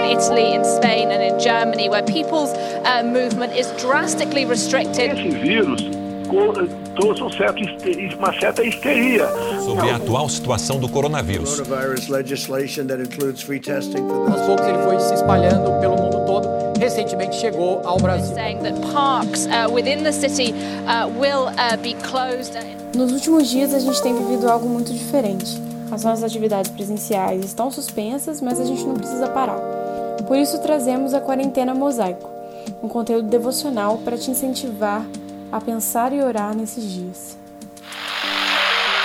in Italy, in Spain, and in Germany, where people's uh, movement is drastically restricted. Esse vírus trouxe um certo, uma certa histeria. Sobre a atual situação do coronavírus. Aos poucos ele foi se espalhando pelo mundo todo. Recentemente chegou ao Brasil. Nos últimos dias a gente tem vivido algo muito diferente. As nossas atividades presenciais estão suspensas, mas a gente não precisa parar. Por isso trazemos a quarentena mosaico, um conteúdo devocional para te incentivar a pensar e orar nesses dias.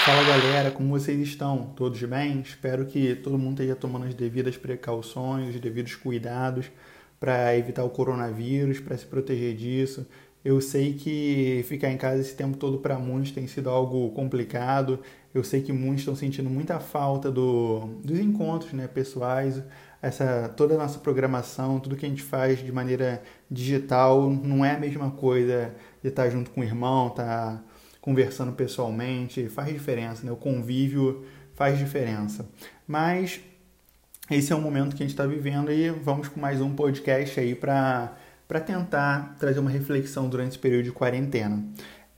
Fala galera, como vocês estão? Todos bem? Espero que todo mundo esteja tomando as devidas precauções, os devidos cuidados para evitar o coronavírus, para se proteger disso. Eu sei que ficar em casa esse tempo todo para muitos tem sido algo complicado. Eu sei que muitos estão sentindo muita falta do, dos encontros né, pessoais, essa toda a nossa programação, tudo que a gente faz de maneira digital não é a mesma coisa de estar junto com o irmão, estar conversando pessoalmente, faz diferença, né? O convívio faz diferença. Mas esse é o momento que a gente está vivendo e vamos com mais um podcast aí para para tentar trazer uma reflexão durante esse período de quarentena.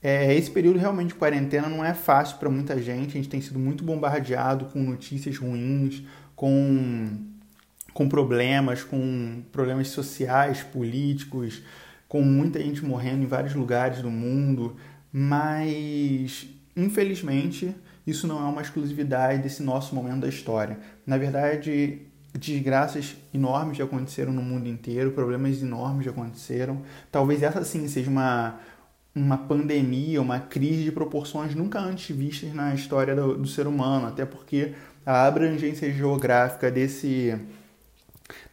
É, esse período realmente de quarentena não é fácil para muita gente, a gente tem sido muito bombardeado com notícias ruins, com com problemas, com problemas sociais, políticos, com muita gente morrendo em vários lugares do mundo, mas infelizmente isso não é uma exclusividade desse nosso momento da história. Na verdade, desgraças enormes já aconteceram no mundo inteiro, problemas enormes já aconteceram. Talvez essa sim seja uma, uma pandemia, uma crise de proporções nunca antes vistas na história do, do ser humano, até porque a abrangência geográfica desse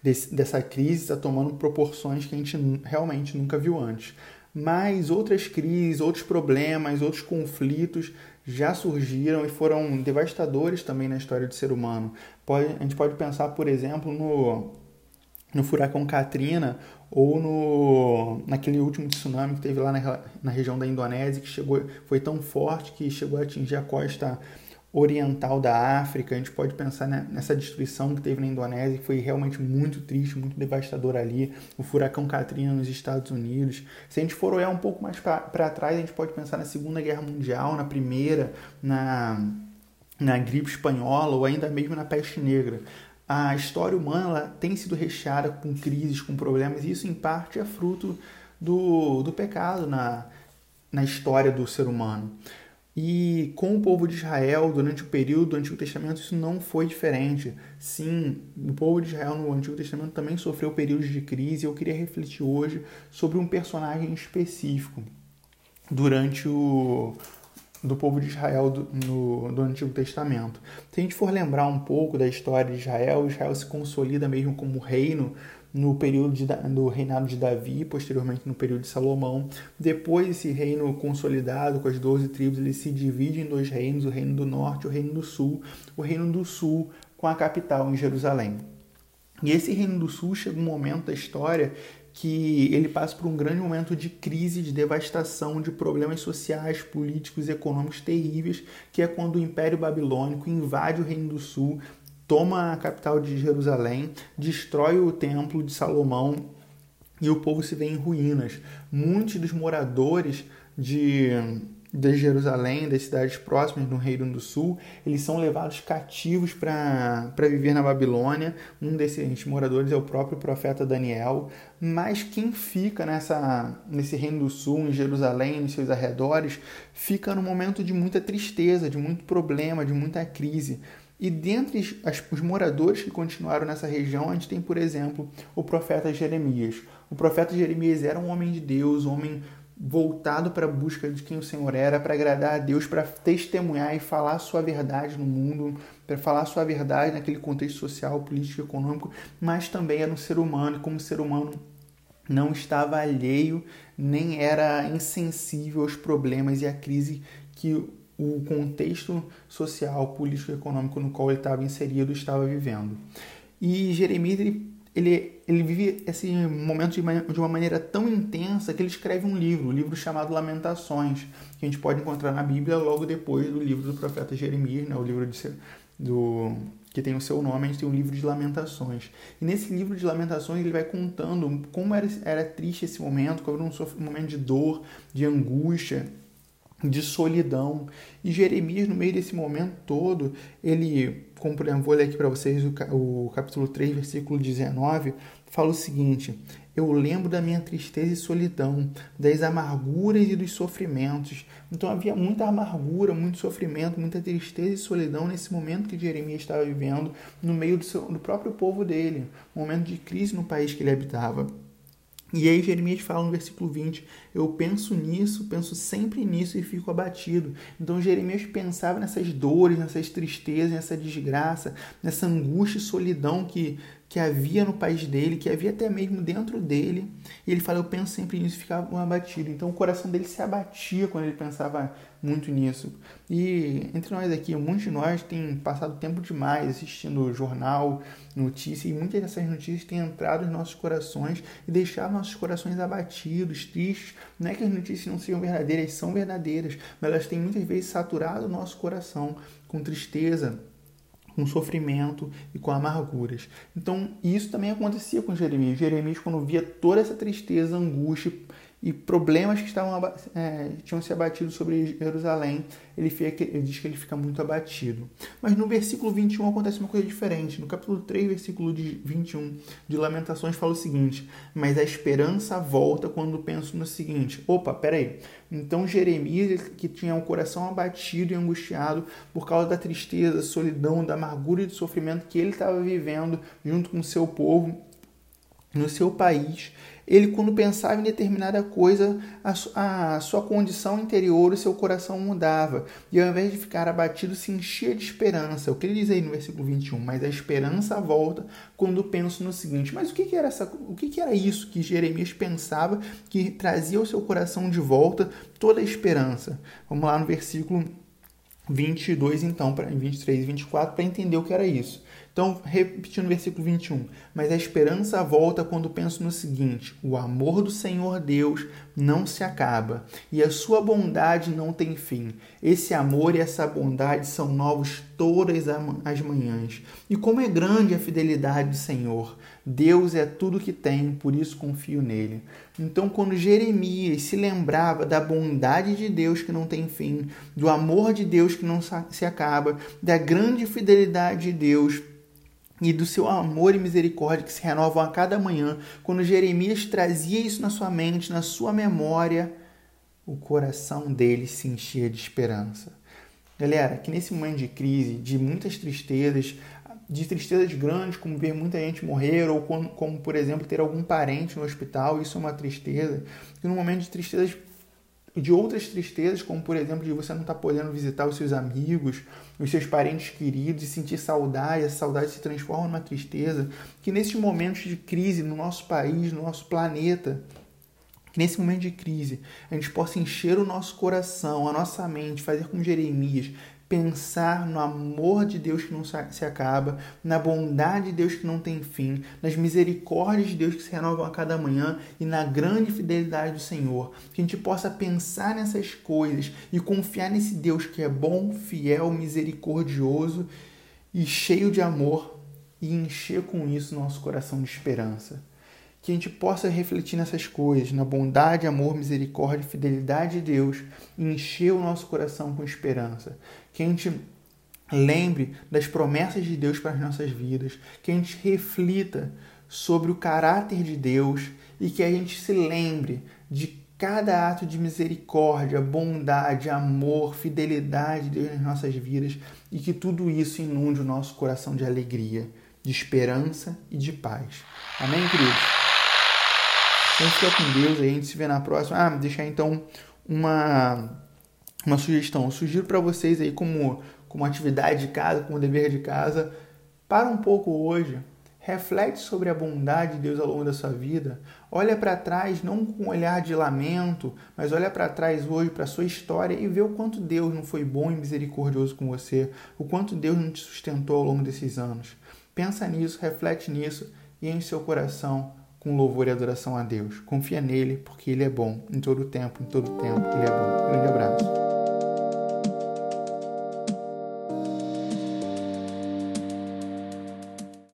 desse, dessa crise está tomando proporções que a gente realmente nunca viu antes. Mas outras crises, outros problemas, outros conflitos já surgiram e foram devastadores também na história do ser humano. Pode, a gente pode pensar, por exemplo, no, no furacão Katrina ou no, naquele último tsunami que teve lá na, na região da Indonésia, que chegou, foi tão forte que chegou a atingir a costa oriental da África, a gente pode pensar nessa destruição que teve na Indonésia, que foi realmente muito triste, muito devastadora ali, o furacão Katrina nos Estados Unidos. Se a gente for olhar um pouco mais para trás, a gente pode pensar na Segunda Guerra Mundial, na Primeira, na, na gripe espanhola ou ainda mesmo na peste negra. A história humana tem sido recheada com crises, com problemas, e isso em parte é fruto do, do pecado na, na história do ser humano. E com o povo de Israel, durante o período do Antigo Testamento, isso não foi diferente. Sim, o povo de Israel no Antigo Testamento também sofreu períodos de crise. Eu queria refletir hoje sobre um personagem específico durante o do povo de Israel do, no, do Antigo Testamento. Se a gente for lembrar um pouco da história de Israel, Israel se consolida mesmo como reino no período de, do reinado de Davi, posteriormente no período de Salomão. Depois esse reino consolidado com as 12 tribos, ele se divide em dois reinos, o reino do norte e o reino do sul. O reino do sul com a capital em Jerusalém. E esse reino do sul chega um momento da história que ele passa por um grande momento de crise, de devastação, de problemas sociais, políticos e econômicos terríveis, que é quando o Império Babilônico invade o Reino do Sul, toma a capital de Jerusalém, destrói o templo de Salomão e o povo se vê em ruínas. Muitos dos moradores de, de Jerusalém, das cidades próximas no Reino do Sul, eles são levados cativos para viver na Babilônia. Um desses moradores é o próprio profeta Daniel. Mas quem fica nessa, nesse Reino do Sul, em Jerusalém, nos seus arredores, fica num momento de muita tristeza, de muito problema, de muita crise. E dentre as, os moradores que continuaram nessa região, a gente tem, por exemplo, o profeta Jeremias. O profeta Jeremias era um homem de Deus, um homem voltado para a busca de quem o Senhor era, para agradar a Deus, para testemunhar e falar a sua verdade no mundo, para falar a sua verdade naquele contexto social, político, econômico, mas também era um ser humano, e como ser humano não estava alheio, nem era insensível aos problemas e à crise que o contexto social, político e econômico no qual ele estava inserido estava vivendo. E Jeremias ele, ele, ele vive esse momento de uma, de uma maneira tão intensa que ele escreve um livro, um livro chamado Lamentações, que a gente pode encontrar na Bíblia logo depois do livro do profeta Jeremias, né, o livro de, do que tem o seu nome, a gente tem o livro de Lamentações. E nesse livro de Lamentações ele vai contando como era, era triste esse momento, como era um momento de dor, de angústia, de solidão. E Jeremias, no meio desse momento todo, ele, como por exemplo, vou ler aqui para vocês o, o capítulo 3, versículo 19, fala o seguinte: Eu lembro da minha tristeza e solidão, das amarguras e dos sofrimentos. Então havia muita amargura, muito sofrimento, muita tristeza e solidão nesse momento que Jeremias estava vivendo no meio do, seu, do próprio povo dele, momento de crise no país que ele habitava. E aí Jeremias fala no versículo 20: Eu penso nisso, penso sempre nisso e fico abatido. Então Jeremias pensava nessas dores, nessas tristezas, nessa desgraça, nessa angústia e solidão que que havia no país dele, que havia até mesmo dentro dele. E ele fala: Eu penso sempre nisso, ficava abatido. Então o coração dele se abatia quando ele pensava muito nisso. E entre nós aqui, muitos de nós tem passado tempo demais assistindo jornal, notícia, e muitas dessas notícias têm entrado nos nossos corações e deixado nossos corações abatidos, tristes. Não é que as notícias não sejam verdadeiras, são verdadeiras, mas elas têm muitas vezes saturado o nosso coração com tristeza com sofrimento e com amarguras. Então, isso também acontecia com Jeremias. Jeremias, quando via toda essa tristeza, angústia e problemas que estavam é, tinham se abatido sobre Jerusalém, ele, fica, ele, diz que ele fica muito abatido. Mas no versículo 21 acontece uma coisa diferente. No capítulo 3, versículo de 21 de Lamentações, fala o seguinte: Mas a esperança volta quando penso no seguinte: opa, peraí. Então Jeremias, que tinha o um coração abatido e angustiado por causa da tristeza, solidão, da amargura e do sofrimento que ele estava vivendo junto com o seu povo, no seu país, ele, quando pensava em determinada coisa, a, sua condição interior, o seu coração mudava. E ao invés de ficar abatido, se enchia de esperança. O que ele diz aí no versículo 21? Mas a esperança volta quando penso no seguinte: mas o que, era, essa, o que, era isso que Jeremias pensava que trazia ao seu coração de volta toda a esperança? Vamos lá no versículo 22, então, para 23 e 24, para entender o que era isso. Então, repetindo o versículo 21. Mas a esperança volta quando penso no seguinte: o amor do Senhor Deus não se acaba e a sua bondade não tem fim. Esse amor e essa bondade são novos todas as manhãs. E como é grande a fidelidade do Senhor! Deus é tudo que tem, por isso confio nele. Então, quando Jeremias se lembrava da bondade de Deus que não tem fim, do amor de Deus que não se acaba, da grande fidelidade de Deus, e do seu amor e misericórdia que se renovam a cada manhã, quando Jeremias trazia isso na sua mente, na sua memória, o coração dele se enchia de esperança. Galera, que nesse momento de crise, de muitas tristezas, de tristezas grandes, como ver muita gente morrer, ou como, como, por exemplo, ter algum parente no hospital, isso é uma tristeza. E no momento de tristezas de outras tristezas, como por exemplo de você não estar tá podendo visitar os seus amigos, os seus parentes queridos e sentir saudade, essa saudade se transforma numa tristeza, que nesses momentos de crise no nosso país, no nosso planeta, que nesse momento de crise a gente possa encher o nosso coração, a nossa mente, fazer como Jeremias, pensar no amor de Deus que não se acaba, na bondade de Deus que não tem fim, nas misericórdias de Deus que se renovam a cada manhã e na grande fidelidade do Senhor. Que a gente possa pensar nessas coisas e confiar nesse Deus que é bom, fiel, misericordioso e cheio de amor e encher com isso nosso coração de esperança que a gente possa refletir nessas coisas, na bondade, amor, misericórdia fidelidade de Deus, e encher o nosso coração com esperança. Que a gente lembre das promessas de Deus para as nossas vidas, que a gente reflita sobre o caráter de Deus e que a gente se lembre de cada ato de misericórdia, bondade, amor, fidelidade de Deus nas nossas vidas e que tudo isso inunde o nosso coração de alegria, de esperança e de paz. Amém, queridos? Então fica com Deus aí, a gente se vê na próxima. Ah, deixar então uma, uma sugestão. Eu sugiro para vocês aí como, como atividade de casa, como dever de casa, para um pouco hoje, reflete sobre a bondade de Deus ao longo da sua vida. Olha para trás, não com um olhar de lamento, mas olha para trás hoje, para a sua história e vê o quanto Deus não foi bom e misericordioso com você, o quanto Deus não te sustentou ao longo desses anos. Pensa nisso, reflete nisso e enche seu coração com louvor e adoração a Deus. Confia nele, porque ele é bom em todo tempo, em todo tempo ele é bom. Grande abraço.